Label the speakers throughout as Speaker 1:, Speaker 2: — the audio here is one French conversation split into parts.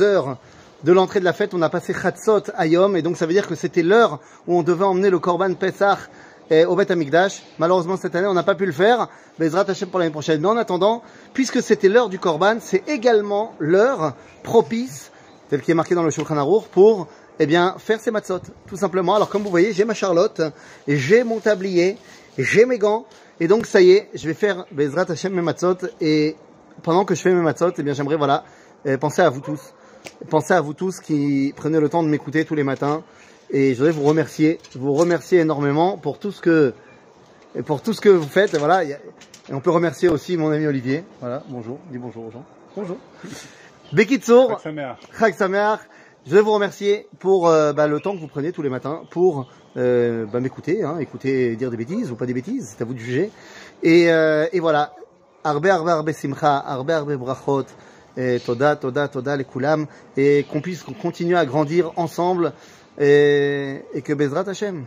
Speaker 1: heures de l'entrée de la fête, on a passé Chatzot Ayom, et donc ça veut dire que c'était l'heure où on devait emmener le Korban Pesach eh, au Bet Amikdash. Malheureusement, cette année, on n'a pas pu le faire. Bezrat Hashem pour l'année prochaine. Mais en attendant, puisque c'était l'heure du Korban, c'est également l'heure propice, tel qui est marqué dans le Shulchan Aruch, pour eh bien, faire ses matzot, tout simplement. Alors, comme vous voyez, j'ai ma Charlotte, j'ai mon tablier, j'ai mes gants, et donc ça y est, je vais faire Bezrat Hashem mes matzot, et pendant que je fais mes matzot, eh bien, j'aimerais, voilà, eh, penser à vous tous. Pensez à vous tous qui prenez le temps de m'écouter tous les matins. Et je voudrais vous remercier, vous remercier énormément pour tout ce que, pour tout ce que vous faites. Et voilà. Et on peut remercier aussi mon ami Olivier. Voilà. Bonjour. Dis bonjour aux gens. Bonjour. Bekitsour. Sameach. Je voudrais vous remercier pour euh, bah, le temps que vous prenez tous les matins pour euh, bah, m'écouter, hein, écouter dire des bêtises ou pas des bêtises, c'est à vous de juger. Et, euh, et voilà, arbe arbe arbe simcha, arbe arbe brachot, et toda, toda, toda, les koulam, et qu'on puisse continuer à grandir ensemble, et, et que Bezrat Hashem,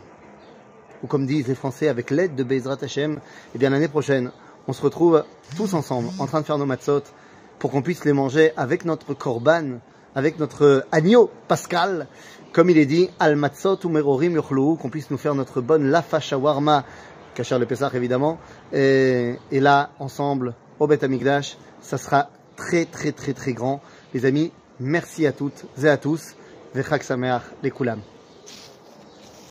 Speaker 1: ou comme disent les Français, avec l'aide de Bezrat Hashem, et eh bien l'année prochaine, on se retrouve tous ensemble, en train de faire nos matzot, pour qu'on puisse les manger avec notre korban, avec notre agneau pascal, comme il est dit, al matzot ou merorim yochlou, qu'on puisse nous faire notre bonne lafa shawarma, kasher le Pesach évidemment, et, et là, ensemble, au Bet Amikdash, ça sera très très très très grand. Les amis, merci à toutes et à tous. Vechak Sameach, les.